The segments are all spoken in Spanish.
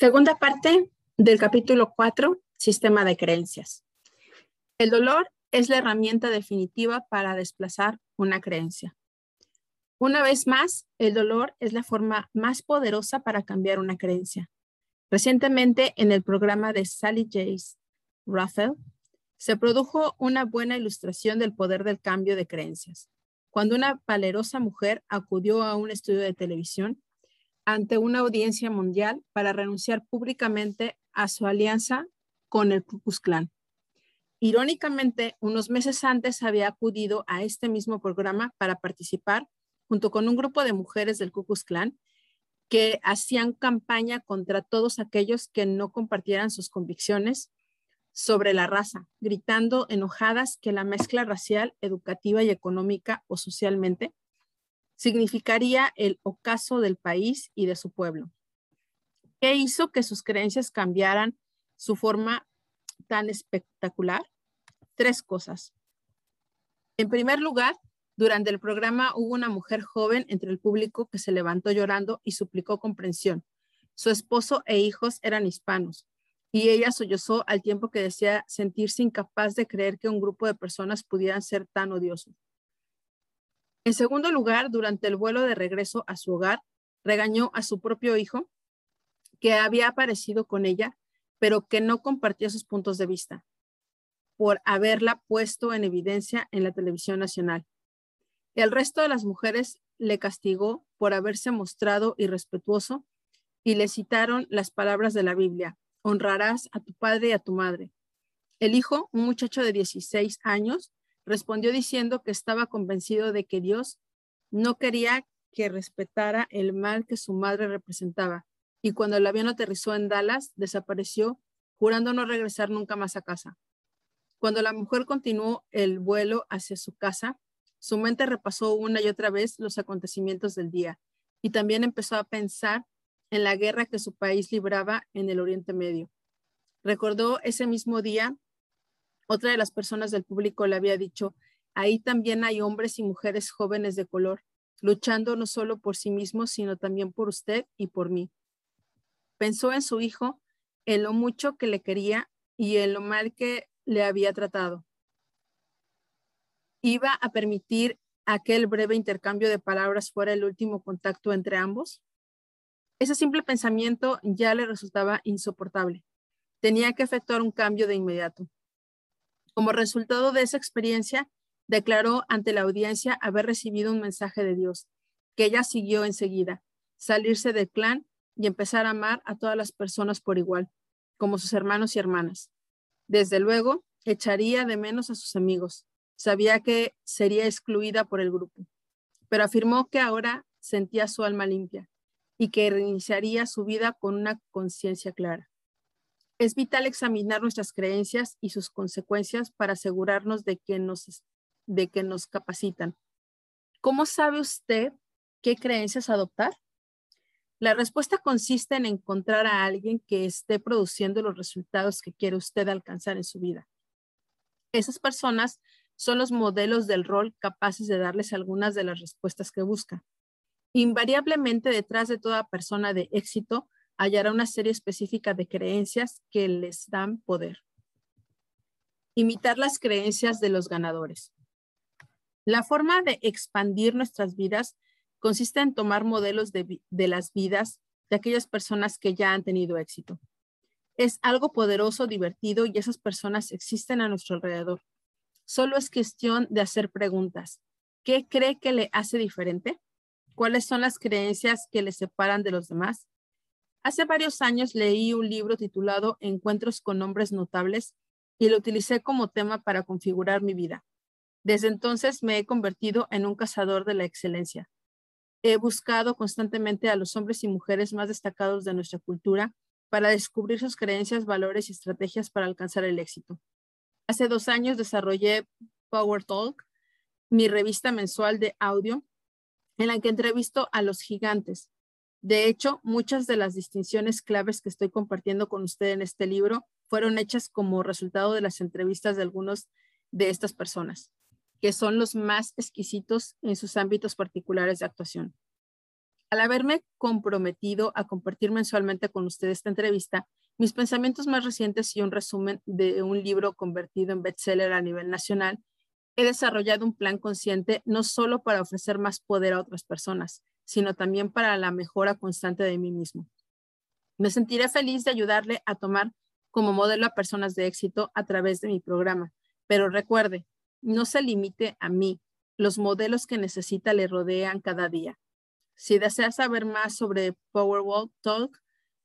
Segunda parte del capítulo 4, sistema de creencias. El dolor es la herramienta definitiva para desplazar una creencia. Una vez más, el dolor es la forma más poderosa para cambiar una creencia. Recientemente, en el programa de Sally Jace Raphael, se produjo una buena ilustración del poder del cambio de creencias. Cuando una valerosa mujer acudió a un estudio de televisión ante una audiencia mundial para renunciar públicamente a su alianza con el Ku Klux Klan. Irónicamente, unos meses antes había acudido a este mismo programa para participar junto con un grupo de mujeres del Ku Klux Klan que hacían campaña contra todos aquellos que no compartieran sus convicciones sobre la raza, gritando enojadas que la mezcla racial, educativa y económica o socialmente significaría el ocaso del país y de su pueblo. ¿Qué hizo que sus creencias cambiaran su forma tan espectacular? Tres cosas. En primer lugar, durante el programa hubo una mujer joven entre el público que se levantó llorando y suplicó comprensión. Su esposo e hijos eran hispanos y ella sollozó al tiempo que decía sentirse incapaz de creer que un grupo de personas pudieran ser tan odiosos. En segundo lugar, durante el vuelo de regreso a su hogar, regañó a su propio hijo que había aparecido con ella, pero que no compartía sus puntos de vista por haberla puesto en evidencia en la televisión nacional. El resto de las mujeres le castigó por haberse mostrado irrespetuoso y le citaron las palabras de la Biblia, honrarás a tu padre y a tu madre. El hijo, un muchacho de 16 años, respondió diciendo que estaba convencido de que Dios no quería que respetara el mal que su madre representaba. Y cuando el avión aterrizó en Dallas, desapareció, jurando no regresar nunca más a casa. Cuando la mujer continuó el vuelo hacia su casa, su mente repasó una y otra vez los acontecimientos del día y también empezó a pensar en la guerra que su país libraba en el Oriente Medio. Recordó ese mismo día, otra de las personas del público le había dicho, ahí también hay hombres y mujeres jóvenes de color, luchando no solo por sí mismos, sino también por usted y por mí. Pensó en su hijo, en lo mucho que le quería y en lo mal que le había tratado. ¿Iba a permitir aquel breve intercambio de palabras fuera el último contacto entre ambos? Ese simple pensamiento ya le resultaba insoportable. Tenía que efectuar un cambio de inmediato. Como resultado de esa experiencia, declaró ante la audiencia haber recibido un mensaje de Dios, que ella siguió enseguida, salirse del clan y empezar a amar a todas las personas por igual, como sus hermanos y hermanas. Desde luego, echaría de menos a sus amigos. Sabía que sería excluida por el grupo, pero afirmó que ahora sentía su alma limpia y que reiniciaría su vida con una conciencia clara. Es vital examinar nuestras creencias y sus consecuencias para asegurarnos de que nos, de que nos capacitan. ¿Cómo sabe usted qué creencias adoptar? La respuesta consiste en encontrar a alguien que esté produciendo los resultados que quiere usted alcanzar en su vida. Esas personas son los modelos del rol capaces de darles algunas de las respuestas que busca. Invariablemente detrás de toda persona de éxito hallará una serie específica de creencias que les dan poder. Imitar las creencias de los ganadores. La forma de expandir nuestras vidas consiste en tomar modelos de, las vidas de aquellas personas que ya han tenido éxito. Es algo poderoso, divertido y esas personas existen a nuestro alrededor. Solo es cuestión de hacer preguntas. ¿Qué cree que le hace diferente? ¿Cuáles son las creencias que le separan de los demás? Hace varios años leí un libro titulado Encuentros con hombres notables y lo utilicé como tema para configurar mi vida. Desde entonces me he convertido en un cazador de la excelencia. He buscado constantemente a los hombres y mujeres más destacados de nuestra cultura para descubrir sus creencias, valores y estrategias para alcanzar el éxito. Hace dos años desarrollé Power Talk, mi revista mensual de audio en la que entrevisto a los gigantes. De hecho, muchas de las distinciones claves que estoy compartiendo con usted en este libro fueron hechas como resultado de las entrevistas de algunos de estas personas, que son los más exquisitos en sus ámbitos particulares de actuación. Al haberme comprometido a compartir mensualmente con ustedes esta entrevista, mis pensamientos más recientes y un resumen de un libro convertido en bestseller a nivel nacional, he desarrollado un plan consciente no solo para ofrecer más poder a otras personas, sino también para la mejora constante de mí mismo. Me sentiré feliz de ayudarle a tomar como modelo a personas de éxito a través de mi programa, pero recuerde, no se limite a mí, los modelos que necesita le rodean cada día. Si desea saber más sobre Powerwall Talk,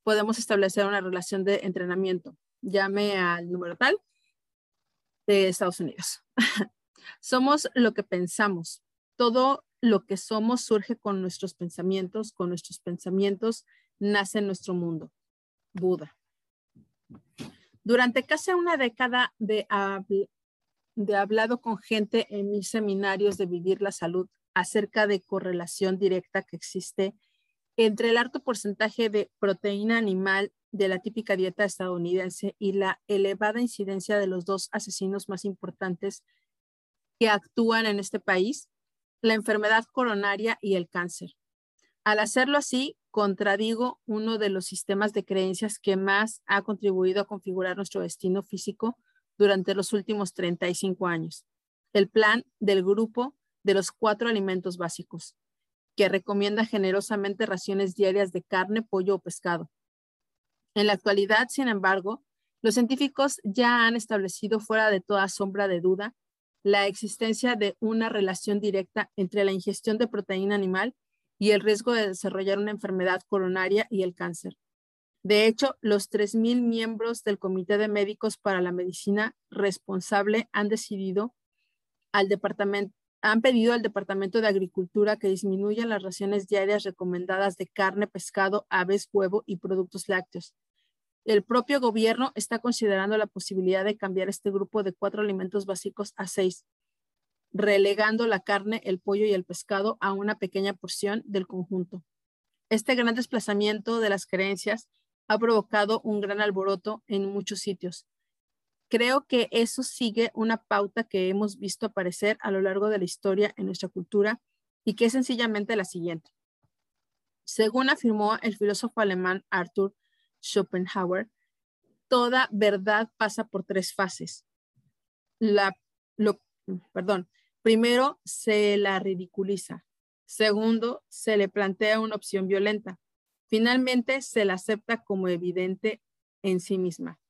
podemos establecer una relación de entrenamiento. Llame al número tal de Estados Unidos. somos lo que pensamos. Todo lo que somos surge con nuestros pensamientos. Con nuestros pensamientos nace nuestro mundo. Buda. Durante casi una década de, de hablado con gente en mis seminarios de vivir la salud acerca de correlación directa que existe entre el alto porcentaje de proteína animal de la típica dieta estadounidense y la elevada incidencia de los dos asesinos más importantes que actúan en este país, la enfermedad coronaria y el cáncer. Al hacerlo así, contradigo uno de los sistemas de creencias que más ha contribuido a configurar nuestro destino físico durante los últimos 35 años, el plan del grupo de los cuatro alimentos básicos, que recomienda generosamente raciones diarias de carne, pollo o pescado. En la actualidad, sin embargo, los científicos ya han establecido fuera de toda sombra de duda la existencia de una relación directa entre la ingestión de proteína animal y el riesgo de desarrollar una enfermedad coronaria y el cáncer. De hecho, los 3.000 miembros del Comité de Médicos para la Medicina responsable han decidido al departamento, han pedido al Departamento de Agricultura que disminuya las raciones diarias recomendadas de carne, pescado, aves, huevo y productos lácteos. El propio gobierno está considerando la posibilidad de cambiar este grupo de cuatro alimentos básicos a seis, relegando la carne, el pollo y el pescado a una pequeña porción del conjunto. Este gran desplazamiento de las creencias ha provocado un gran alboroto en muchos sitios. Creo que eso sigue una pauta que hemos visto aparecer a lo largo de la historia en nuestra cultura y que es sencillamente la siguiente. Según afirmó el filósofo alemán Arthur Schopenhauer, toda verdad pasa por tres fases. La, lo, perdón, primero se la ridiculiza. Segundo, se le plantea una opción violenta. Finalmente, se la acepta como evidente en sí misma.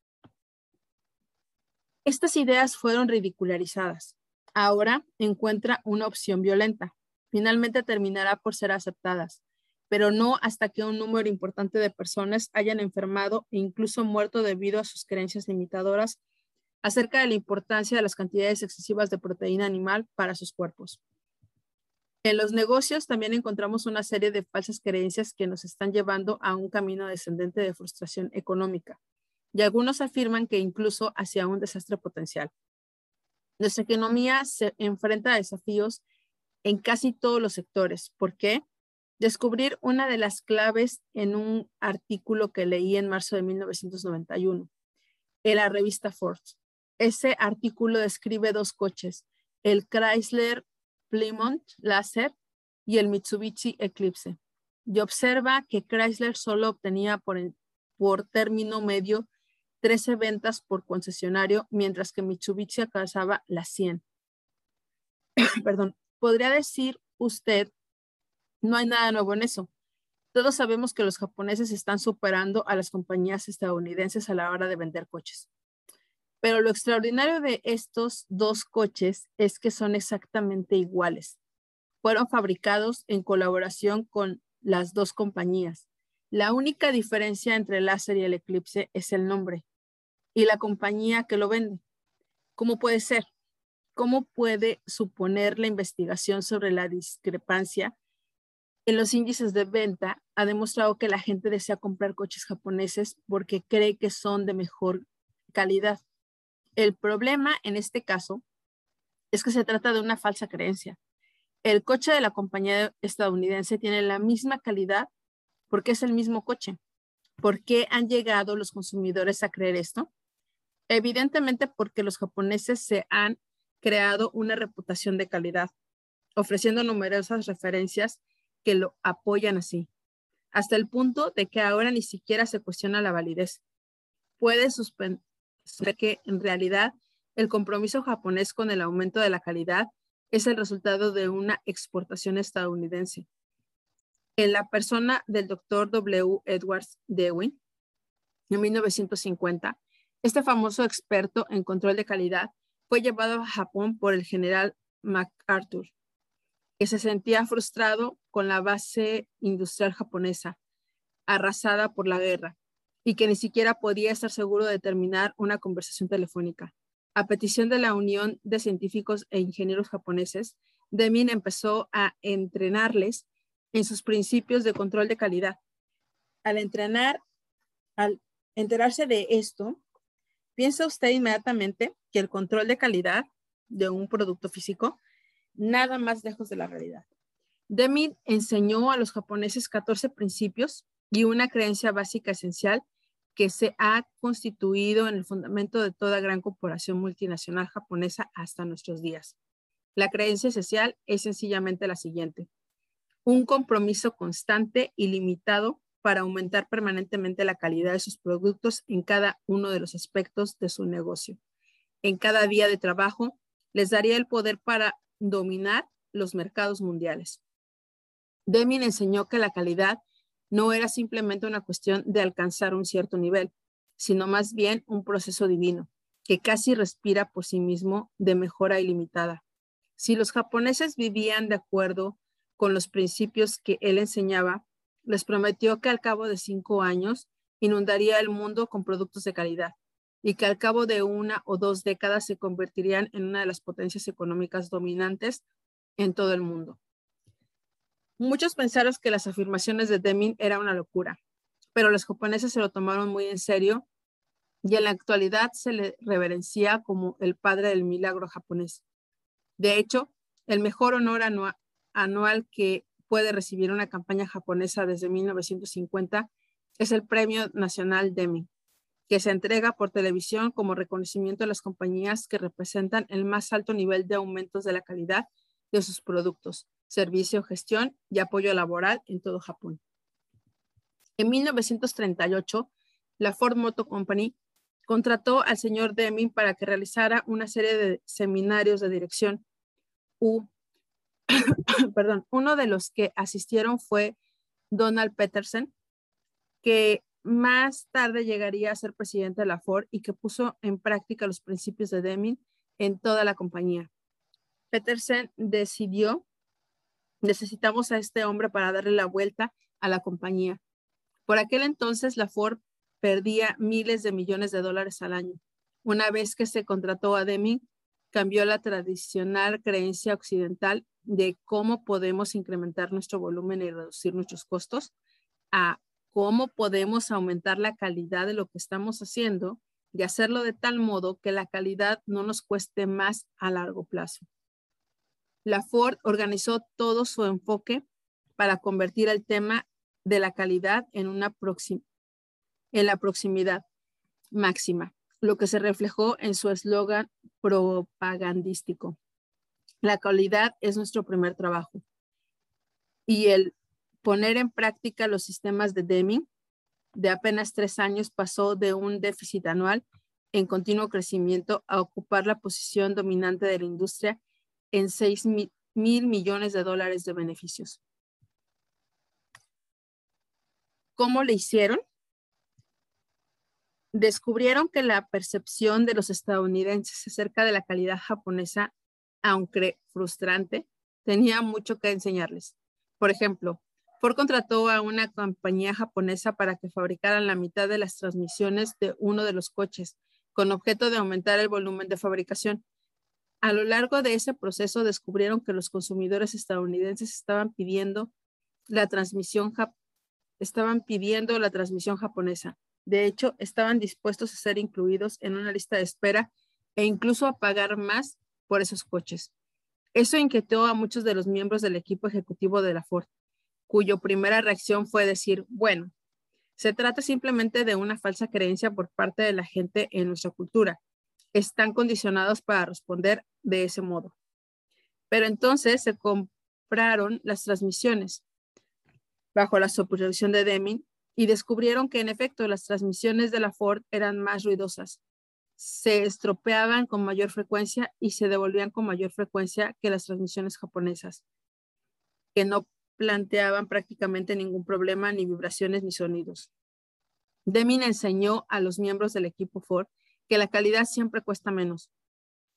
Estas ideas fueron ridicularizadas. Ahora encuentra una opción violenta. Finalmente terminará por ser aceptadas, pero no hasta que un número importante de personas hayan enfermado e incluso muerto debido a sus creencias limitadoras acerca de la importancia de las cantidades excesivas de proteína animal para sus cuerpos. En los negocios también encontramos una serie de falsas creencias que nos están llevando a un camino descendente de frustración económica, y algunos afirman que incluso hacia un desastre potencial. Nuestra economía se enfrenta a desafíos en casi todos los sectores. ¿Por qué? Descubrir una de las claves en un artículo que leí en marzo de 1991 en la revista Forbes. Ese artículo describe dos coches, el Chrysler Plymouth Laser y el Mitsubishi Eclipse. Y observa que Chrysler solo obtenía por, por término medio 13 ventas por concesionario, mientras que Mitsubishi alcanzaba las 100. Perdón, podría decir usted, no hay nada nuevo en eso. Todos sabemos que los japoneses están superando a las compañías estadounidenses a la hora de vender coches. Pero lo extraordinario de estos dos coches es que son exactamente iguales. Fueron fabricados en colaboración con las dos compañías. La única diferencia entre el láser y el eclipse es el nombre y la compañía que lo vende. ¿Cómo puede ser? ¿Cómo puede suponer la investigación sobre la discrepancia en los índices de venta? Ha demostrado que la gente desea comprar coches japoneses porque cree que son de mejor calidad. El problema en este caso es que se trata de una falsa creencia. El coche de la compañía estadounidense tiene la misma calidad porque es el mismo coche. ¿Por qué han llegado los consumidores a creer esto? Evidentemente porque los japoneses se han creado una reputación de calidad, ofreciendo numerosas referencias que lo apoyan así, hasta el punto de que ahora ni siquiera se cuestiona la validez. Puede suspender que en realidad el compromiso japonés con el aumento de la calidad es el resultado de una exportación estadounidense. En la persona del doctor W. Edwards Dewey, en 1950, este famoso experto en control de calidad fue llevado a Japón por el general MacArthur, que se sentía frustrado con la base industrial japonesa, arrasada por la guerra, y que ni siquiera podía estar seguro de terminar una conversación telefónica. A petición de la Unión de Científicos e Ingenieros Japoneses, Deming empezó a entrenarles en sus principios de control de calidad. Al entrenar, al enterarse de esto, piensa usted inmediatamente que el control de calidad de un producto físico nada más lejos de la realidad. Deming enseñó a los japoneses 14 principios y una creencia básica esencial que se ha constituido en el fundamento de toda gran corporación multinacional japonesa hasta nuestros días. La creencia esencial es sencillamente la siguiente. Un compromiso constante y limitado para aumentar permanentemente la calidad de sus productos en cada uno de los aspectos de su negocio. En cada día de trabajo les daría el poder para dominar los mercados mundiales. Deming enseñó que la calidad no era simplemente una cuestión de alcanzar un cierto nivel, sino más bien un proceso divino, que casi respira por sí mismo de mejora ilimitada. Si los japoneses vivían de acuerdo con los principios que él enseñaba, les prometió que al cabo de cinco años inundaría el mundo con productos de calidad y que al cabo de una o dos décadas se convertirían en una de las potencias económicas dominantes en todo el mundo. Muchos pensaron que las afirmaciones de Deming era una locura, pero los japoneses se lo tomaron muy en serio y en la actualidad se le reverencia como el padre del milagro japonés. De hecho, el mejor honor anual que puede recibir una campaña japonesa desde 1950 es el Premio Nacional Deming, que se entrega por televisión como reconocimiento a las compañías que representan el más alto nivel de aumentos de la calidad de sus productos, servicio, gestión y apoyo laboral en todo Japón. En 1938, la Ford Motor Company contrató al señor Deming para que realizara una serie de seminarios de dirección. Perdón, uno de los que asistieron fue Donald Peterson, que más tarde llegaría a ser presidente de la Ford y que puso en práctica los principios de Deming en toda la compañía. Peterson decidió necesitamos a este hombre para darle la vuelta a la compañía. Por aquel entonces, la Ford perdía miles de millones de dólares al año. Una vez que se contrató a Deming, cambió la tradicional creencia occidental de cómo podemos incrementar nuestro volumen y reducir nuestros costos a cómo podemos aumentar la calidad de lo que estamos haciendo y hacerlo de tal modo que la calidad no nos cueste más a largo plazo la Ford organizó todo su enfoque para convertir el tema de la calidad en, una en la proximidad máxima, lo que se reflejó en su eslogan propagandístico. La calidad es nuestro primer trabajo. Y el poner en práctica los sistemas de Deming de apenas tres años pasó de un déficit anual en continuo crecimiento a ocupar la posición dominante de la industria en 6 mil, millones de dólares de beneficios. ¿Cómo le hicieron? Descubrieron que la percepción de los estadounidenses acerca de la calidad japonesa, aunque frustrante, tenía mucho que enseñarles. Por ejemplo, Ford contrató a una compañía japonesa para que fabricaran la mitad de las transmisiones de uno de los coches, con objeto de aumentar el volumen de fabricación. A lo largo de ese proceso descubrieron que los consumidores estadounidenses estaban pidiendo la transmisión estaban pidiendo la transmisión japonesa. De hecho, estaban dispuestos a ser incluidos en una lista de espera e incluso a pagar más por esos coches. Eso inquietó a muchos de los miembros del equipo ejecutivo de la Ford, cuyo primera reacción fue decir, bueno, se trata simplemente de una falsa creencia por parte de la gente en nuestra cultura están condicionados para responder de ese modo. Pero entonces se compraron las transmisiones. bajo la supervisión de Deming y descubrieron que en efecto las transmisiones de la Ford eran más ruidosas, se estropeaban con mayor frecuencia y se devolvían con mayor frecuencia que las transmisiones japonesas, que no planteaban prácticamente ningún problema, ni vibraciones, ni sonidos. Deming enseñó a los miembros del equipo Ford que la calidad siempre cuesta menos.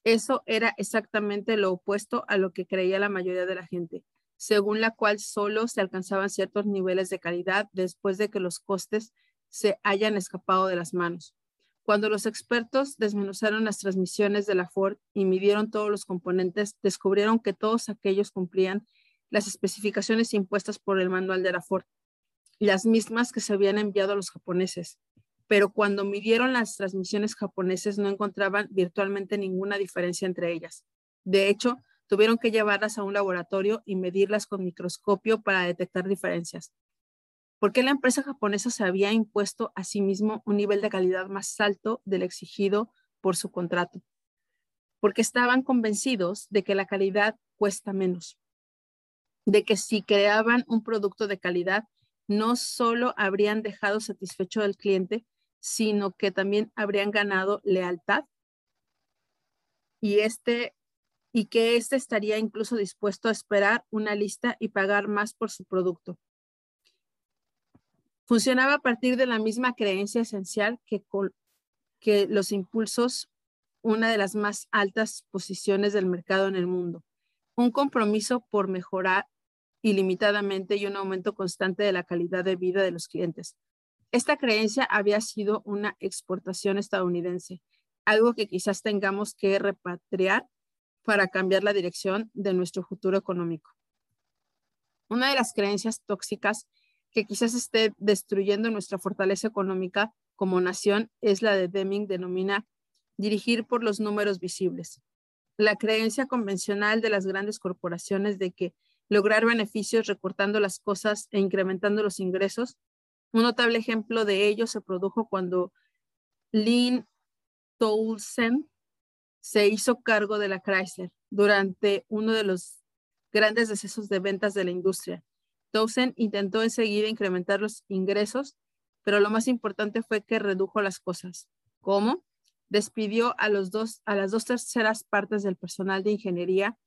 Eso era exactamente lo opuesto a lo que creía la mayoría de la gente, según la cual solo se alcanzaban ciertos niveles de calidad después de que los costes se hayan escapado de las manos. Cuando los expertos desmenuzaron las transmisiones de la Ford y midieron todos los componentes, descubrieron que todos aquellos cumplían las especificaciones impuestas por el manual de la Ford, las mismas que se habían enviado a los japoneses. Pero cuando midieron las transmisiones japoneses no encontraban virtualmente ninguna diferencia entre ellas. De hecho, tuvieron que llevarlas a un laboratorio y medirlas con microscopio para detectar diferencias. ¿Por qué la empresa japonesa se había impuesto a sí mismo un nivel de calidad más alto del exigido por su contrato? Porque estaban convencidos de que la calidad cuesta menos de que si creaban un producto de calidad, no solo habrían dejado satisfecho al cliente, sino que también habrían ganado lealtad y este y que éste estaría incluso dispuesto a esperar una lista y pagar más por su producto. Funcionaba a partir de la misma creencia esencial que, que los impulsos, una de las más altas posiciones del mercado en el mundo, un compromiso por mejorar ilimitadamente y un aumento constante de la calidad de vida de los clientes. Esta creencia había sido una exportación estadounidense, algo que quizás tengamos que repatriar para cambiar la dirección de nuestro futuro económico. Una de las creencias tóxicas que quizás esté destruyendo nuestra fortaleza económica como nación es la de Deming denomina dirigir por los números visibles. La creencia convencional de las grandes corporaciones de que lograr beneficios recortando las cosas e incrementando los ingresos. Un notable ejemplo de ello se produjo cuando Lynn Townsend se hizo cargo de la Chrysler durante uno de los grandes decesos de ventas de la industria. Townsend intentó enseguida incrementar los ingresos, pero lo más importante fue que redujo las cosas. ¿Cómo? Despidió a, los dos, a las dos terceras partes del personal de ingeniería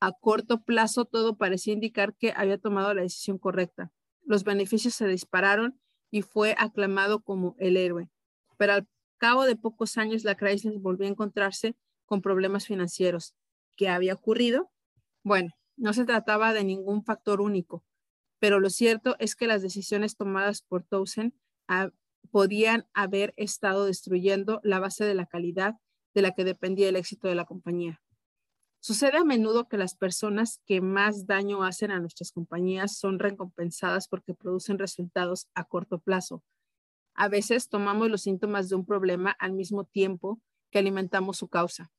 a corto plazo todo parecía indicar que había tomado la decisión correcta. Los beneficios se dispararon y fue aclamado como el héroe. Pero al cabo de pocos años la Chrysler volvió a encontrarse con problemas financieros. ¿Qué había ocurrido? Bueno, no se trataba de ningún factor único, pero lo cierto es que las decisiones tomadas por Townsend ah, podían haber estado destruyendo la base de la calidad de la que dependía el éxito de la compañía. Sucede a menudo que las personas que más daño hacen a nuestras compañías son recompensadas porque producen resultados a corto plazo. A veces tomamos los síntomas de un problema al mismo tiempo que alimentamos su causa.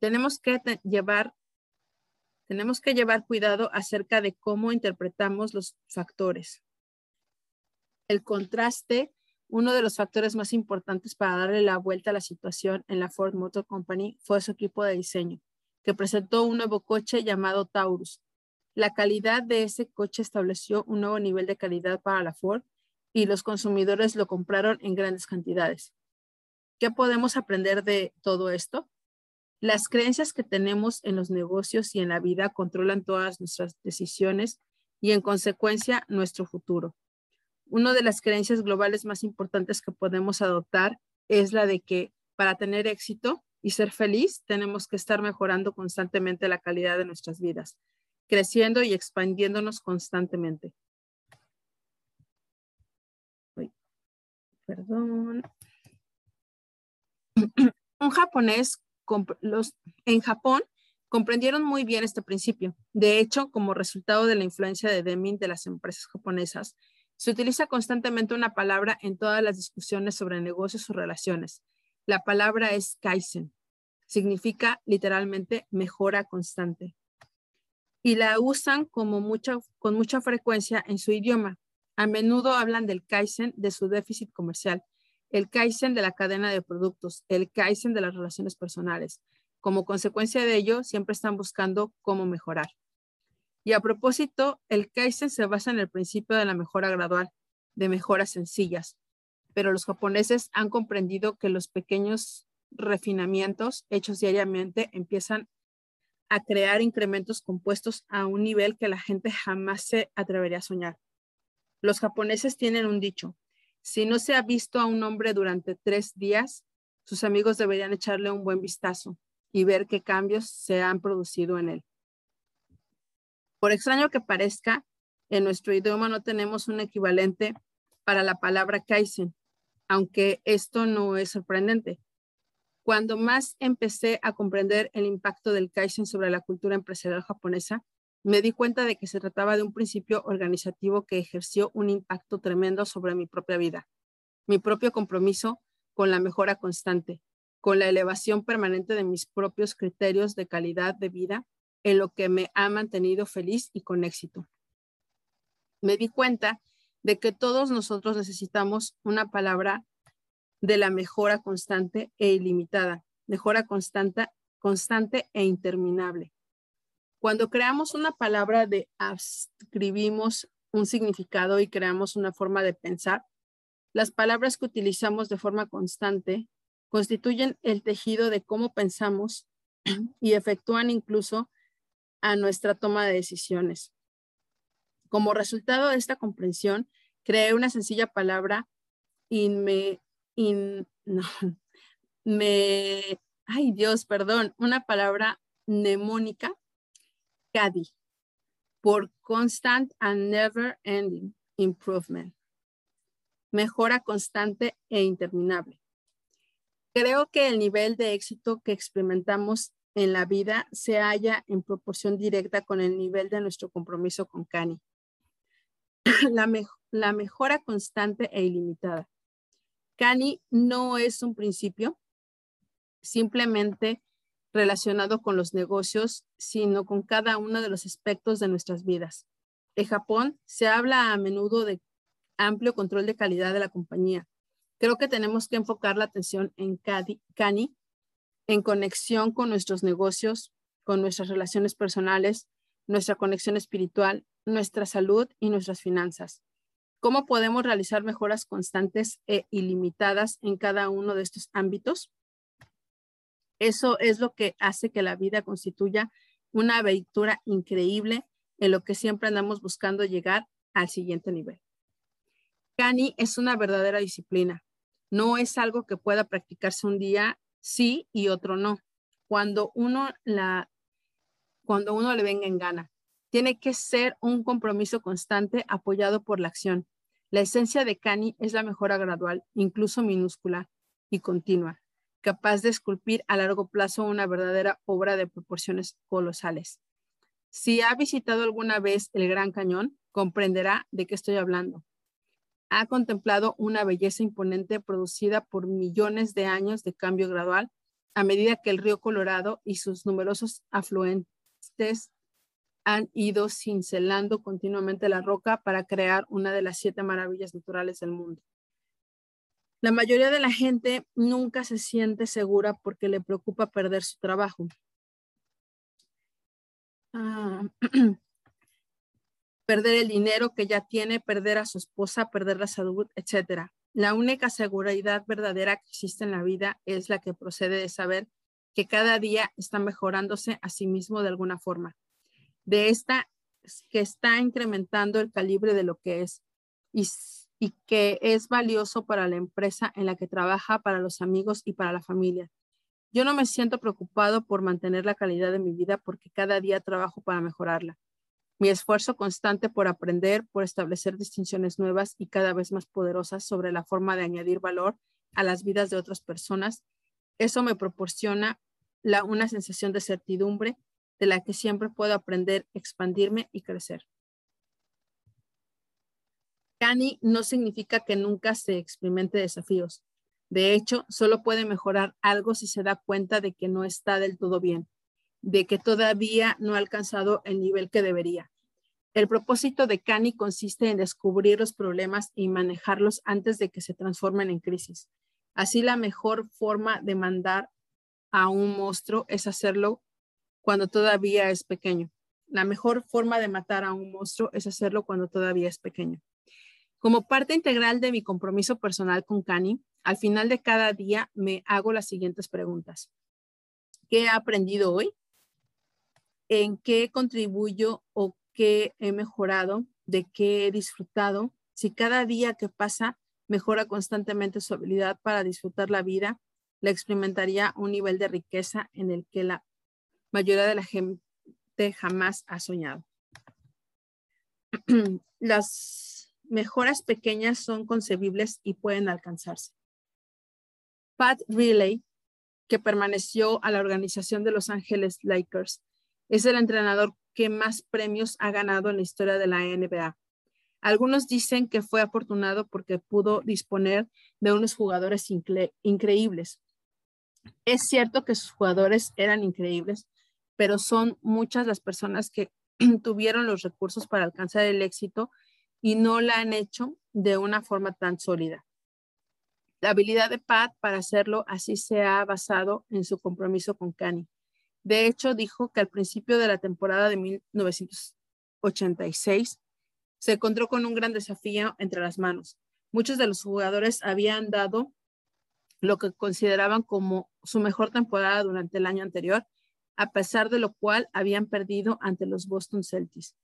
Tenemos que llevar tenemos que llevar cuidado acerca de cómo interpretamos los factores. El contraste, uno de los factores más importantes para darle la vuelta a la situación en la Ford Motor Company fue su equipo de diseño que presentó un nuevo coche llamado Taurus. La calidad de ese coche estableció un nuevo nivel de calidad para la Ford y los consumidores lo compraron en grandes cantidades. ¿Qué podemos aprender de todo esto? Las creencias que tenemos en los negocios y en la vida controlan todas nuestras decisiones y en consecuencia nuestro futuro. Una de las creencias globales más importantes que podemos adoptar es la de que para tener éxito y ser feliz, tenemos que estar mejorando constantemente la calidad de nuestras vidas, creciendo y expandiéndonos constantemente. perdón. Un japonés, los, en Japón, comprendieron muy bien este principio. De hecho, como resultado de la influencia de Deming de las empresas japonesas, se utiliza constantemente una palabra en todas las discusiones sobre negocios o relaciones. La palabra es Kaizen. Significa literalmente mejora constante. Y la usan como mucha, con mucha frecuencia en su idioma. A menudo hablan del Kaizen de su déficit comercial, el Kaizen de la cadena de productos, el Kaizen de las relaciones personales. Como consecuencia de ello, siempre están buscando cómo mejorar. Y a propósito, el Kaizen se basa en el principio de la mejora gradual, de mejoras sencillas, pero los japoneses han comprendido que los pequeños refinamientos hechos diariamente empiezan a crear incrementos compuestos a un nivel que la gente jamás se atrevería a soñar. Los japoneses tienen un dicho, si no se ha visto a un hombre durante tres días, sus amigos deberían echarle un buen vistazo y ver qué cambios se han producido en él. Por extraño que parezca, en nuestro idioma no tenemos un equivalente para la palabra Kaizen, aunque esto no es sorprendente. Cuando más empecé a comprender el impacto del Kaizen sobre la cultura empresarial japonesa, me di cuenta de que se trataba de un principio organizativo que ejerció un impacto tremendo sobre mi propia vida, mi propio compromiso con la mejora constante, con la elevación permanente de mis propios criterios de calidad de vida, en lo que me ha mantenido feliz y con éxito. Me di cuenta de que todos nosotros necesitamos una palabra de la mejora constante e ilimitada, mejora constante, constante e interminable. Cuando creamos una palabra de escribimos un significado y creamos una forma de pensar, las palabras que utilizamos de forma constante constituyen el tejido de cómo pensamos y efectúan incluso a nuestra toma de decisiones. Como resultado de esta comprensión, creé una sencilla palabra y me, no, me, ay Dios, perdón, una palabra mnemónica CADI, por Constant and Never Ending Improvement. Mejora constante e interminable. Creo que el nivel de éxito que experimentamos en la vida se halla en proporción directa con el nivel de nuestro compromiso con Cani. La, la mejora constante e ilimitada. Cani no es un principio, simplemente relacionado con los negocios, sino con cada uno de los aspectos de nuestras vidas. En Japón se habla a menudo de amplio control de calidad de la compañía. Creo que tenemos que enfocar la atención en Kani, en conexión con nuestros negocios, con nuestras relaciones personales, nuestra conexión espiritual, nuestra salud y nuestras finanzas. ¿Cómo podemos realizar mejoras constantes e ilimitadas en cada uno de estos ámbitos? Eso es lo que hace que la vida constituya una aventura increíble en lo que siempre andamos buscando llegar al siguiente nivel. Cani es una verdadera disciplina. No es algo que pueda practicarse un día sí y otro no. Cuando uno la cuando uno le venga en gana. Tiene que ser un compromiso constante apoyado por la acción. La esencia de Cani es la mejora gradual, incluso minúscula y continua capaz de esculpir a largo plazo una verdadera obra de proporciones colosales. Si ha visitado alguna vez el Gran Cañón, comprenderá de qué estoy hablando. Ha contemplado una belleza imponente producida por millones de años de cambio gradual a medida que el río Colorado y sus numerosos afluentes han ido cincelando continuamente la roca para crear una de las siete maravillas naturales del mundo. La mayoría de la gente nunca se siente segura porque le preocupa perder su trabajo. Ah, perder el dinero que ya tiene, perder a su esposa, perder la salud, etc. La única seguridad verdadera que existe en la vida es la que procede de saber que cada día está mejorándose a sí mismo de alguna forma. De esta que está incrementando el calibre de lo que es y que es valioso para la empresa en la que trabaja, para los amigos y para la familia. Yo no me siento preocupado por mantener la calidad de mi vida porque cada día trabajo para mejorarla. Mi esfuerzo constante por aprender, por establecer distinciones nuevas y cada vez más poderosas sobre la forma de añadir valor a las vidas de otras personas, eso me proporciona la, una sensación de certidumbre de la que siempre puedo aprender, expandirme y crecer. Cani no significa que nunca se experimente desafíos. De hecho, solo puede mejorar algo si se da cuenta de que no está del todo bien, de que todavía no ha alcanzado el nivel que debería. El propósito de Cani consiste en descubrir los problemas y manejarlos antes de que se transformen en crisis. Así la mejor forma de mandar a un monstruo es hacerlo cuando todavía es pequeño. La mejor forma de matar a un monstruo es hacerlo cuando todavía es pequeño. Como parte integral de mi compromiso personal con Cani, al final de cada día me hago las siguientes preguntas. ¿Qué he aprendido hoy? ¿En qué contribuyo o qué he mejorado? ¿De qué he disfrutado? Si cada día que pasa mejora constantemente su habilidad para disfrutar la vida, le experimentaría un nivel de riqueza en el que la mayoría de la gente jamás ha soñado. Las mejoras pequeñas son concebibles y pueden alcanzarse. Pat Riley, que permaneció a la organización de Los Ángeles Lakers, es el entrenador que más premios ha ganado en la historia de la NBA. Algunos dicen que fue afortunado porque pudo disponer de unos jugadores increíbles. Es cierto que sus jugadores eran increíbles, pero son muchas las personas que tuvieron los recursos para alcanzar el éxito y no la han hecho de una forma tan sólida. La habilidad de Pat para hacerlo así se ha basado en su compromiso con Kanye. De hecho, dijo que al principio de la temporada de 1986 se encontró con un gran desafío entre las manos. Muchos de los jugadores habían dado lo que consideraban como su mejor temporada durante el año anterior, a pesar de lo cual habían perdido ante los Boston Celtics.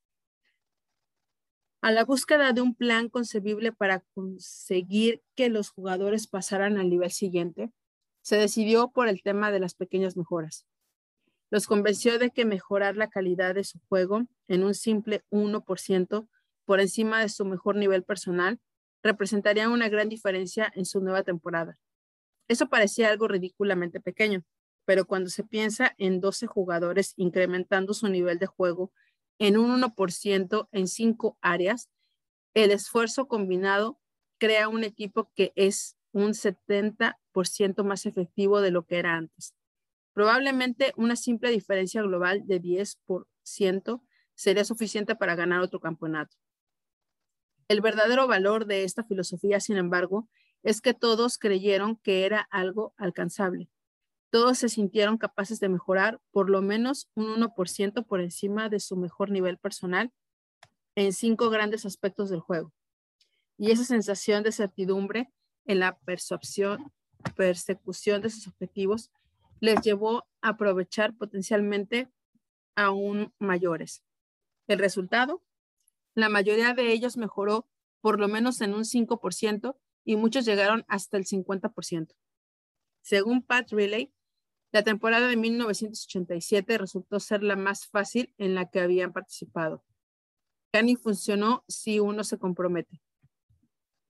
A la búsqueda de un plan concebible para conseguir que los jugadores pasaran al nivel siguiente, se decidió por el tema de las pequeñas mejoras. Los convenció de que mejorar la calidad de su juego en un simple 1% por encima de su mejor nivel personal representaría una gran diferencia en su nueva temporada. Eso parecía algo ridículamente pequeño, pero cuando se piensa en 12 jugadores incrementando su nivel de juego en un 1% en cinco áreas, el esfuerzo combinado crea un equipo que es un 70% más efectivo de lo que era antes. Probablemente una simple diferencia global de 10% sería suficiente para ganar otro campeonato. El verdadero valor de esta filosofía, sin embargo, es que todos creyeron que era algo alcanzable todos se sintieron capaces de mejorar por lo menos un 1% por encima de su mejor nivel personal en cinco grandes aspectos del juego. Y esa sensación de certidumbre en la persecución de sus objetivos les llevó a aprovechar potencialmente aún mayores. El resultado, la mayoría de ellos mejoró por lo menos en un 5% y muchos llegaron hasta el 50%. Según Pat Riley, la temporada de 1987 resultó ser la más fácil en la que habían participado. Cani funcionó si uno se compromete.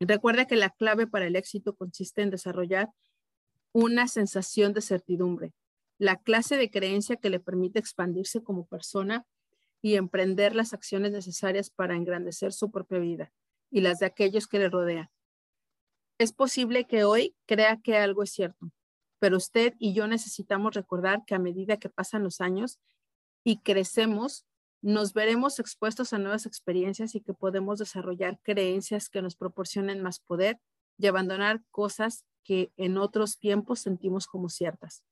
Recuerda que la clave para el éxito consiste en desarrollar una sensación de certidumbre, la clase de creencia que le permite expandirse como persona y emprender las acciones necesarias para engrandecer su propia vida y las de aquellos que le rodean. Es posible que hoy crea que algo es cierto, pero usted y yo necesitamos recordar que a medida que pasan los años y crecemos, nos veremos expuestos a nuevas experiencias y que podemos desarrollar creencias que nos proporcionen más poder y abandonar cosas que en otros tiempos sentimos como ciertas.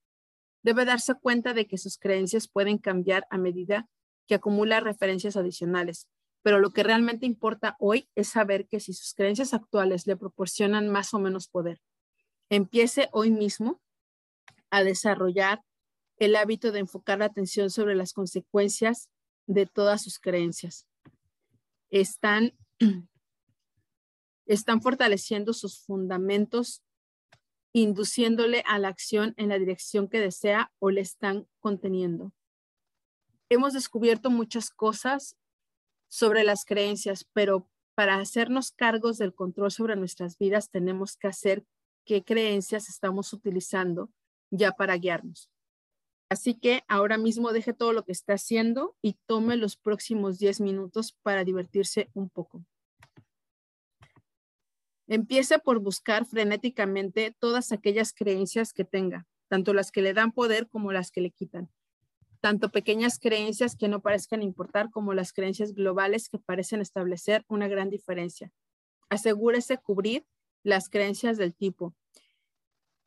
Debe darse cuenta de que sus creencias pueden cambiar a medida que acumula referencias adicionales, pero lo que realmente importa hoy es saber que si sus creencias actuales le proporcionan más o menos poder, empiece hoy mismo a desarrollar el hábito de enfocar la atención sobre las consecuencias de todas sus creencias. Están, están fortaleciendo sus fundamentos, induciéndole a la acción en la dirección que desea o le están conteniendo. Hemos descubierto muchas cosas sobre las creencias, pero para hacernos cargos del control sobre nuestras vidas tenemos que hacer qué creencias estamos utilizando ya para guiarnos. Así que ahora mismo deje todo lo que está haciendo y tome los próximos 10 minutos para divertirse un poco. Empiece por buscar frenéticamente todas aquellas creencias que tenga, tanto las que le dan poder como las que le quitan. Tanto pequeñas creencias que no parezcan importar como las creencias globales que parecen establecer una gran diferencia. Asegúrese cubrir las creencias del tipo,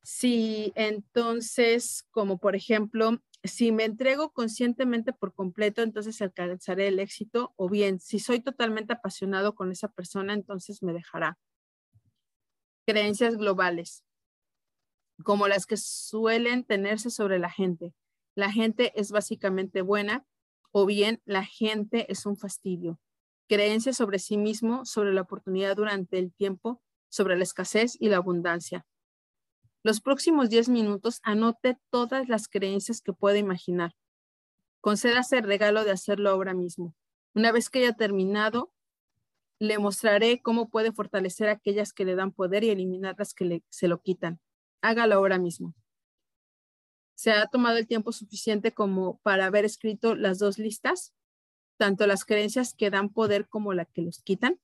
si entonces, como por ejemplo, si me entrego conscientemente por completo, entonces alcanzaré el éxito, o bien, si soy totalmente apasionado con esa persona, entonces me dejará. Creencias globales, como las que suelen tenerse sobre la gente. La gente es básicamente buena, o bien la gente es un fastidio. Creencias sobre sí mismo, sobre la oportunidad durante el tiempo, sobre la escasez y la abundancia. Los próximos 10 minutos anote todas las creencias que pueda imaginar. Concédase el regalo de hacerlo ahora mismo. Una vez que haya terminado, le mostraré cómo puede fortalecer aquellas que le dan poder y eliminar las que se lo quitan. Hágalo ahora mismo. ¿Se ha tomado el tiempo suficiente como para haber escrito las dos listas? Tanto las creencias que dan poder como las que los quitan.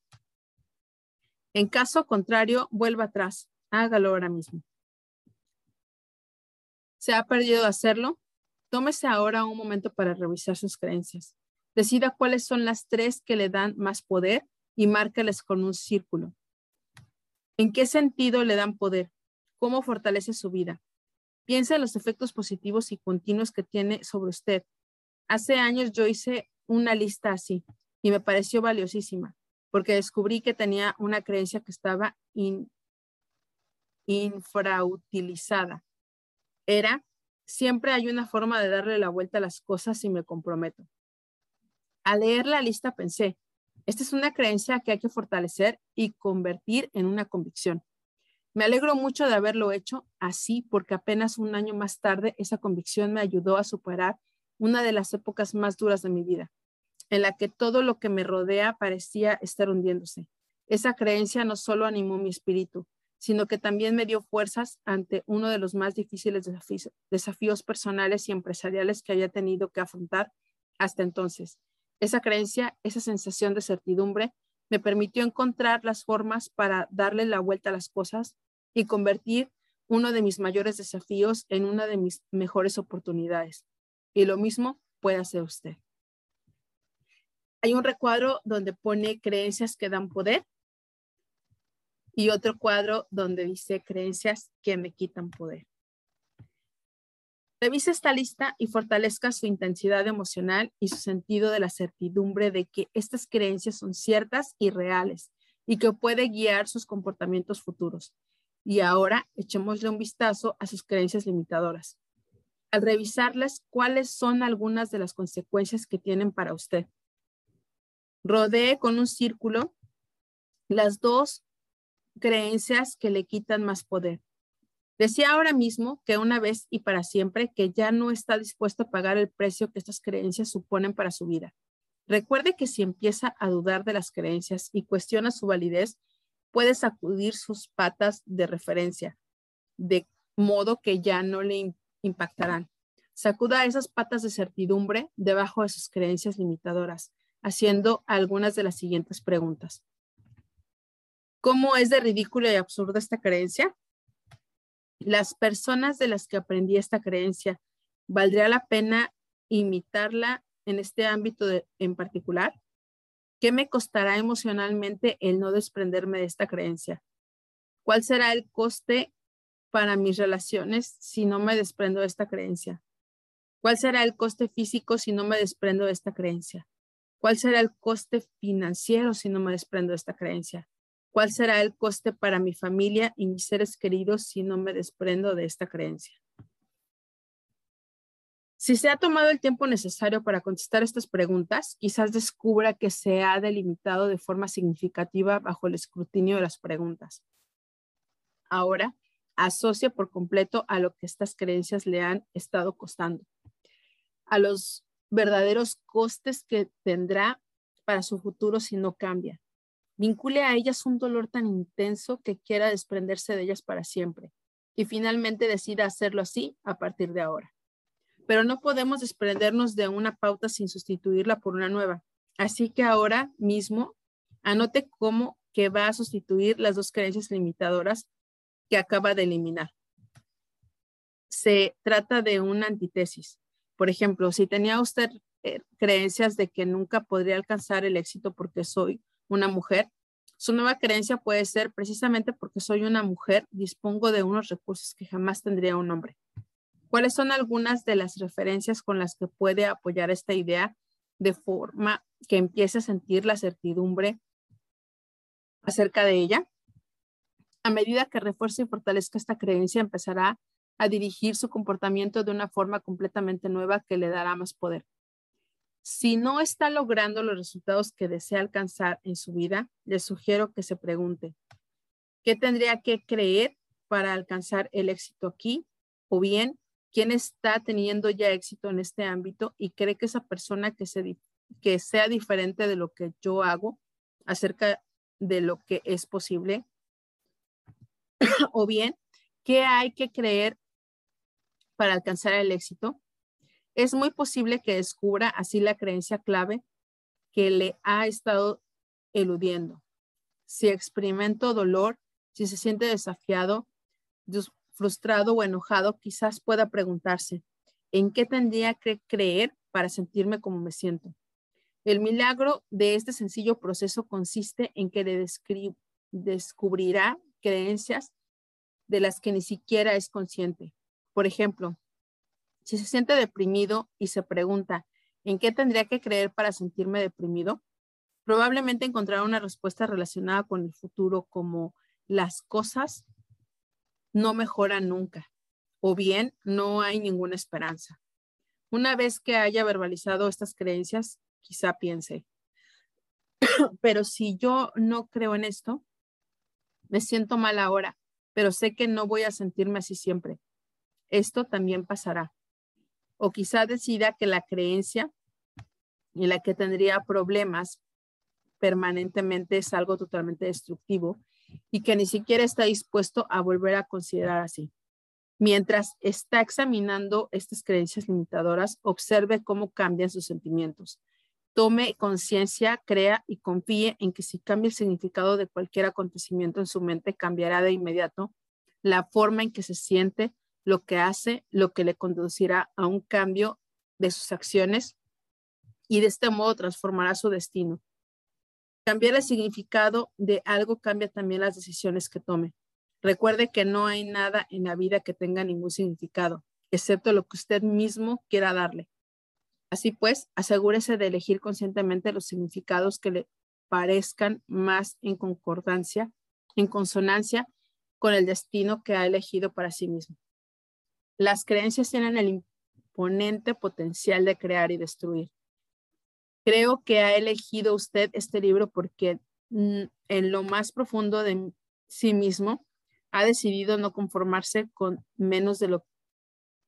En caso contrario, vuelva atrás. Hágalo ahora mismo. ¿Se ha perdido hacerlo? Tómese ahora un momento para revisar sus creencias. Decida cuáles son las tres que le dan más poder y márcales con un círculo. ¿En qué sentido le dan poder? ¿Cómo fortalece su vida? Piensa en los efectos positivos y continuos que tiene sobre usted. Hace años yo hice una lista así y me pareció valiosísima porque descubrí que tenía una creencia que estaba infrautilizada era, siempre hay una forma de darle la vuelta a las cosas si me comprometo. Al leer la lista pensé, esta es una creencia que hay que fortalecer y convertir en una convicción. Me alegro mucho de haberlo hecho así porque apenas un año más tarde esa convicción me ayudó a superar una de las épocas más duras de mi vida, en la que todo lo que me rodea parecía estar hundiéndose. Esa creencia no solo animó mi espíritu, sino que también me dio fuerzas ante uno de los más difíciles desafíos, personales y empresariales que había tenido que afrontar hasta entonces. Esa creencia, esa sensación de certidumbre, me permitió encontrar las formas para darle la vuelta a las cosas y convertir uno de mis mayores desafíos en una de mis mejores oportunidades. Y lo mismo puede hacer usted. Hay un recuadro donde pone creencias que dan poder y otro cuadro donde dice creencias que me quitan poder. Revise esta lista y fortalezca su intensidad emocional y su sentido de la certidumbre de que estas creencias son ciertas y reales y que puede guiar sus comportamientos futuros. Y ahora echémosle un vistazo a sus creencias limitadoras. Al revisarlas, ¿cuáles son algunas de las consecuencias que tienen para usted? Rodee con un círculo las dos creencias que le quitan más poder. Decía ahora mismo que una vez y para siempre que ya no está dispuesto a pagar el precio que estas creencias suponen para su vida. Recuerde que si empieza a dudar de las creencias y cuestiona su validez, puede sacudir sus patas de referencia, de modo que ya no le impactarán. Sacuda esas patas de certidumbre debajo de sus creencias limitadoras, haciendo algunas de las siguientes preguntas. ¿Cómo es de ridícula y absurda esta creencia? Las personas de las que aprendí esta creencia, ¿valdría la pena imitarla en este ámbito en particular? ¿Qué me costará emocionalmente el no desprenderme de esta creencia? ¿Cuál será el coste para mis relaciones si no me desprendo de esta creencia? ¿Cuál será el coste físico si no me desprendo de esta creencia? ¿Cuál será el coste financiero si no me desprendo de esta creencia? ¿Cuál será el coste para mi familia y mis seres queridos si no me desprendo de esta creencia? Si se ha tomado el tiempo necesario para contestar estas preguntas, quizás descubra que se ha delimitado de forma significativa bajo el escrutinio de las preguntas. Ahora, asocia por completo a lo que estas creencias le han estado costando, a los verdaderos costes que tendrá para su futuro si no cambia, Vincule a ellas un dolor tan intenso que quiera desprenderse de ellas para siempre y finalmente decida hacerlo así a partir de ahora. Pero no podemos desprendernos de una pauta sin sustituirla por una nueva. Así que ahora mismo anote cómo que va a sustituir las dos creencias limitadoras que acaba de eliminar. Se trata de una antítesis. Por ejemplo, si tenía usted eh, creencias de que nunca podría alcanzar el éxito porque soy una mujer, su nueva creencia puede ser precisamente porque soy una mujer, dispongo de unos recursos que jamás tendría un hombre. ¿Cuáles son algunas de las referencias con las que puede apoyar esta idea de forma que empiece a sentir la certidumbre acerca de ella? A medida que refuerce y fortalezca esta creencia, empezará a dirigir su comportamiento de una forma completamente nueva que le dará más poder. Si no está logrando los resultados que desea alcanzar en su vida, le sugiero que se pregunte, ¿qué tendría que creer para alcanzar el éxito aquí? O bien, ¿quién está teniendo ya éxito en este ámbito y cree que esa persona que, que sea diferente de lo que yo hago acerca de lo que es posible? o bien, ¿qué hay que creer para alcanzar el éxito? Es muy posible que descubra así la creencia clave que le ha estado eludiendo. Si experimento dolor, si se siente desafiado, frustrado o enojado, quizás pueda preguntarse, ¿en qué tendría que creer para sentirme como me siento? El milagro de este sencillo proceso consiste en que le descubrirá creencias de las que ni siquiera es consciente. Por ejemplo, si se siente deprimido y se pregunta, ¿en qué tendría que creer para sentirme deprimido? Probablemente encontrará una respuesta relacionada con el futuro como las cosas no mejoran nunca o bien no hay ninguna esperanza. Una vez que haya verbalizado estas creencias, quizá piense, pero si yo no creo en esto, me siento mal ahora, pero sé que no voy a sentirme así siempre. Esto también pasará o quizá decida que la creencia en la que tendría problemas permanentemente es algo totalmente destructivo y que ni siquiera está dispuesto a volver a considerar así. Mientras está examinando estas creencias limitadoras, observe cómo cambian sus sentimientos. Tome conciencia, crea y confíe en que si cambia el significado de cualquier acontecimiento en su mente, cambiará de inmediato la forma en que se siente, lo que hace, lo que le conducirá a un cambio de sus acciones y de este modo transformará su destino. Cambiar el significado de algo cambia también las decisiones que tome. Recuerde que no hay nada en la vida que tenga ningún significado, excepto lo que usted mismo quiera darle. Así pues, asegúrese de elegir conscientemente los significados que le parezcan más en concordancia, en consonancia con el destino que ha elegido para sí mismo. Las creencias tienen el imponente potencial de crear y destruir. Creo que ha elegido usted este libro porque mm, en lo más profundo de sí mismo ha decidido no conformarse con menos de lo,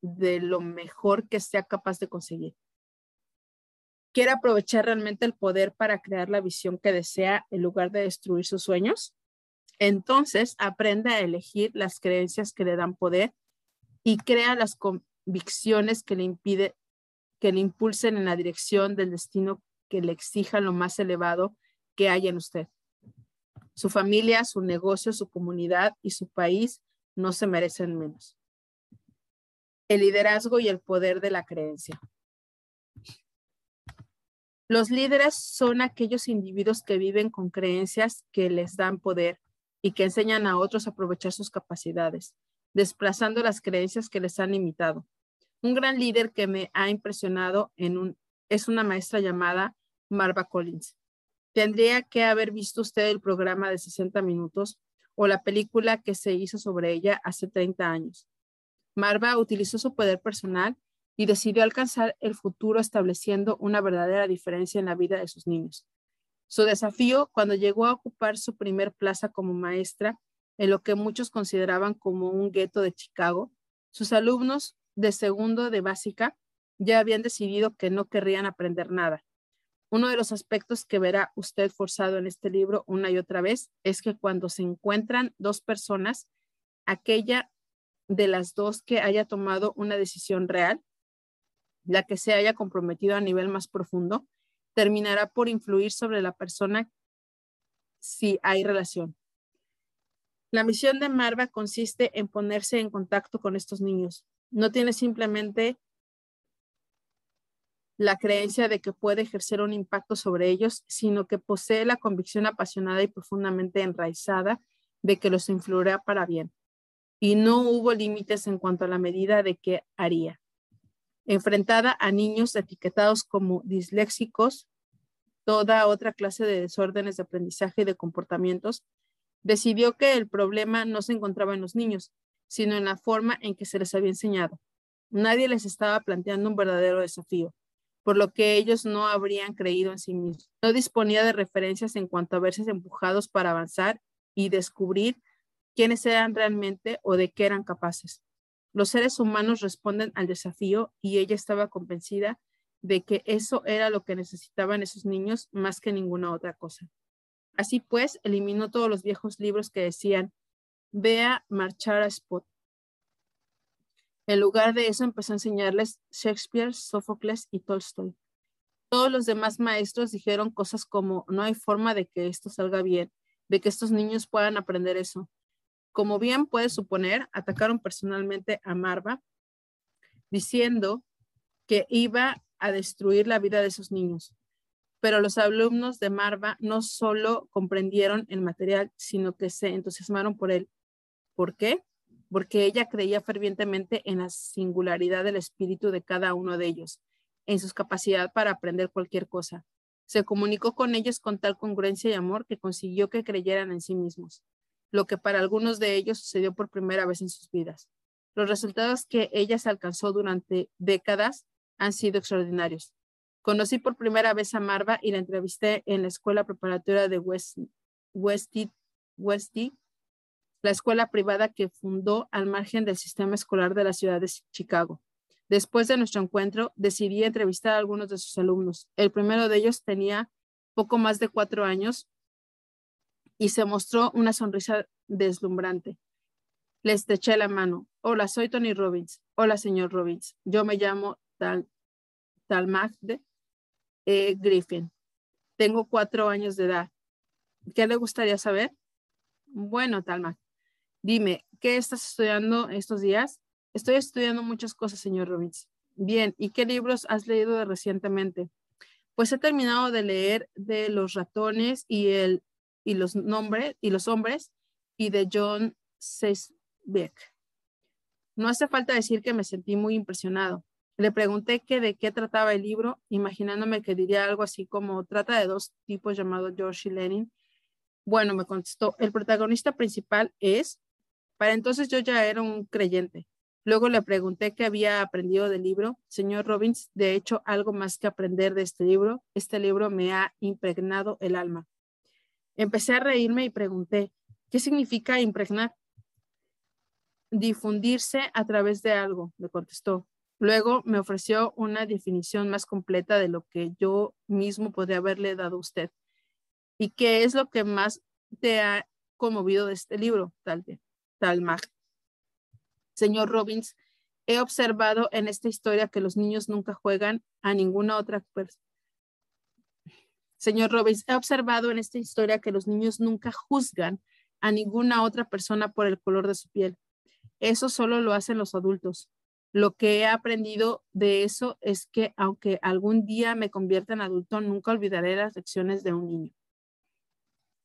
de lo mejor que sea capaz de conseguir. ¿Quiere aprovechar realmente el poder para crear la visión que desea en lugar de destruir sus sueños? Entonces, aprende a elegir las creencias que le dan poder y crea las convicciones que le impide que le impulsen en la dirección del destino que le exija lo más elevado que hay en usted. Su familia, su negocio, su comunidad y su país no se merecen menos. El liderazgo y el poder de la creencia. Los líderes son aquellos individuos que viven con creencias que les dan poder y que enseñan a otros a aprovechar sus capacidades desplazando las creencias que les han imitado. Un gran líder que me ha impresionado es una maestra llamada Marva Collins. Tendría que haber visto usted el programa de 60 minutos o la película que se hizo sobre ella hace 30 años. Marva utilizó su poder personal y decidió alcanzar el futuro estableciendo una verdadera diferencia en la vida de sus niños. Su desafío cuando llegó a ocupar su primer plaza como maestra en lo que muchos consideraban como un gueto de Chicago, sus alumnos de segundo de básica ya habían decidido que no querrían aprender nada. Uno de los aspectos que verá usted forzado en este libro una y otra vez es que cuando se encuentran dos personas, aquella de las dos que haya tomado una decisión real, la que se haya comprometido a nivel más profundo, terminará por influir sobre la persona si hay relación. La misión de Marva consiste en ponerse en contacto con estos niños. No tiene simplemente la creencia de que puede ejercer un impacto sobre ellos, sino que posee la convicción apasionada y profundamente enraizada de que los influirá para bien. y no hubo límites en cuanto a la medida de qué haría. Enfrentada a niños etiquetados como disléxicos, toda otra clase de desórdenes de aprendizaje y de comportamientos, decidió que el problema no se encontraba en los niños, sino en la forma en que se les había enseñado. Nadie les estaba planteando un verdadero desafío, por lo que ellos no habrían creído en sí mismos. No disponía de referencias en cuanto a verse empujados para avanzar y descubrir quiénes eran realmente o de qué eran capaces. Los seres humanos responden al desafío y ella estaba convencida de que eso era lo que necesitaban esos niños más que ninguna otra cosa. Así pues, eliminó todos los viejos libros que decían, vea marchar a Spot. En lugar de eso, empezó a enseñarles Shakespeare, Sófocles y Tolstoy. Todos los demás maestros dijeron cosas como, no hay forma de que esto salga bien, de que estos niños puedan aprender eso. Como bien puede suponer, atacaron personalmente a Marva, diciendo que iba a destruir la vida de esos niños. Pero los alumnos de Marva no solo comprendieron el material, sino que se entusiasmaron por él. ¿Por qué? Porque ella creía fervientemente en la singularidad del espíritu de cada uno de ellos, en su capacidad para aprender cualquier cosa. Se comunicó con ellos con tal congruencia y amor que consiguió que creyeran en sí mismos lo que para algunos de ellos sucedió por primera vez en sus vidas. Los resultados que ella alcanzó durante décadas han sido extraordinarios. Conocí por primera vez a Marva y la entrevisté en la escuela preparatoria de West, Westy, la escuela privada que fundó al margen del sistema escolar de la ciudad de Chicago. Después de nuestro encuentro, decidí entrevistar a algunos de sus alumnos. El primero de ellos tenía poco más de cuatro años y se mostró una sonrisa deslumbrante. Le estreché la mano. Hola, soy Tony Robbins. Hola, señor Robbins. Yo me llamo Tal, Talmagde eh, Griffin. Tengo cuatro años de edad. ¿Qué le gustaría saber? Bueno, Talmag, dime, ¿qué estás estudiando estos días? Estoy estudiando muchas cosas, señor Robbins. Bien, ¿y qué libros has leído recientemente? Pues he terminado de leer de los ratones y el y los nombres y los hombres y de John Seisbeck. No hace falta decir que me sentí muy impresionado. Le pregunté que de qué trataba el libro, imaginándome que diría algo así como trata de dos tipos llamados George y Lenin. Bueno, me contestó, el protagonista principal es, para entonces yo ya era un creyente. Luego le pregunté qué había aprendido del libro. Señor Robbins, de hecho, algo más que aprender de este libro, este libro me ha impregnado el alma. Empecé a reírme y pregunté, ¿qué significa impregnar? Difundirse a través de algo, me contestó. Luego me ofreció una definición más completa de lo que yo mismo podría haberle dado a usted. ¿Y qué es lo que más te ha conmovido de este libro, tal, tal Mag? Señor Robbins, he observado en esta historia que los niños nunca juegan a ninguna otra persona Señor Robbins, he observado en esta historia que los niños nunca juzgan a ninguna otra persona por el color de su piel. Eso solo lo hacen los adultos. Lo que he aprendido de eso es que aunque algún día me convierta en adulto, nunca olvidaré las lecciones de un niño.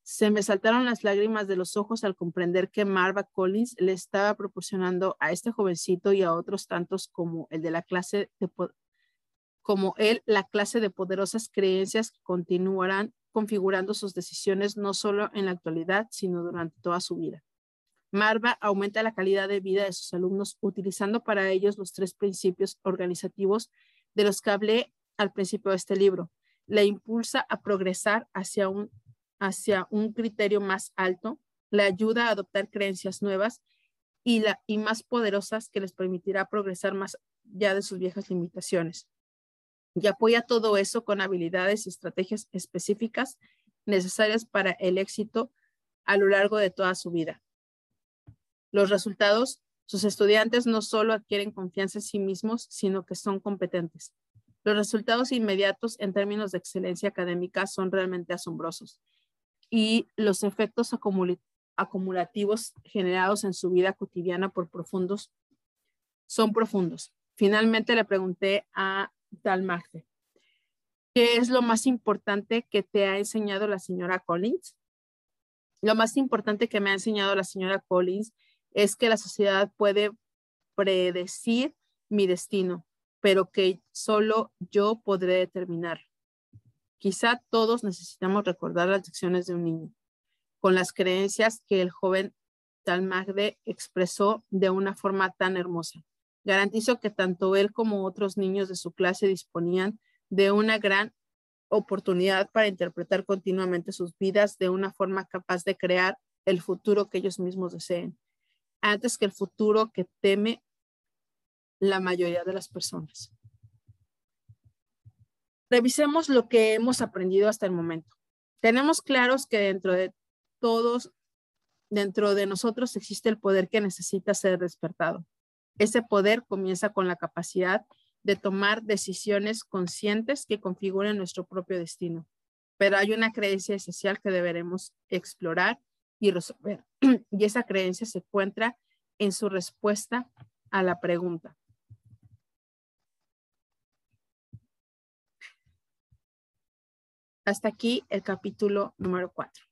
Se me saltaron las lágrimas de los ojos al comprender que Marva Collins le estaba proporcionando a este jovencito y a otros tantos como el de la clase de, como él la clase de poderosas creencias que continuarán configurando sus decisiones no solo en la actualidad, sino durante toda su vida. Marva aumenta la calidad de vida de sus alumnos utilizando para ellos los tres principios organizativos de los que hablé al principio de este libro. La impulsa a progresar hacia un, hacia un criterio más alto, le ayuda a adoptar creencias nuevas y, la, y más poderosas que les permitirá progresar más allá de sus viejas limitaciones y apoya todo eso con habilidades y estrategias específicas necesarias para el éxito a lo largo de toda su vida. Los resultados, sus estudiantes no solo adquieren confianza en sí mismos, sino que son competentes. Los resultados inmediatos en términos de excelencia académica son realmente asombrosos y los efectos acumulativos generados en su vida cotidiana por profundos son profundos. Finalmente le pregunté a tal ¿Qué es lo más importante que te ha enseñado la señora Collins? Lo más importante que me ha enseñado la señora Collins es que la sociedad puede predecir mi destino, pero que solo yo podré determinar. Quizá todos necesitamos recordar las lecciones de un niño, con las creencias que el joven Talmagde expresó de una forma tan hermosa. Garantizo que tanto él como otros niños de su clase disponían de una gran oportunidad para interpretar continuamente sus vidas de una forma capaz de crear el futuro que ellos mismos deseen, antes que el futuro que teme la mayoría de las personas. Revisemos lo que hemos aprendido hasta el momento. Tenemos claros que dentro de todos, dentro de nosotros existe el poder que necesita ser despertado. Ese poder comienza con la capacidad de tomar decisiones conscientes que configuren nuestro propio destino. Pero hay una creencia esencial que deberemos explorar y resolver. Y esa creencia se encuentra en su respuesta a la pregunta. Hasta aquí el capítulo número 4.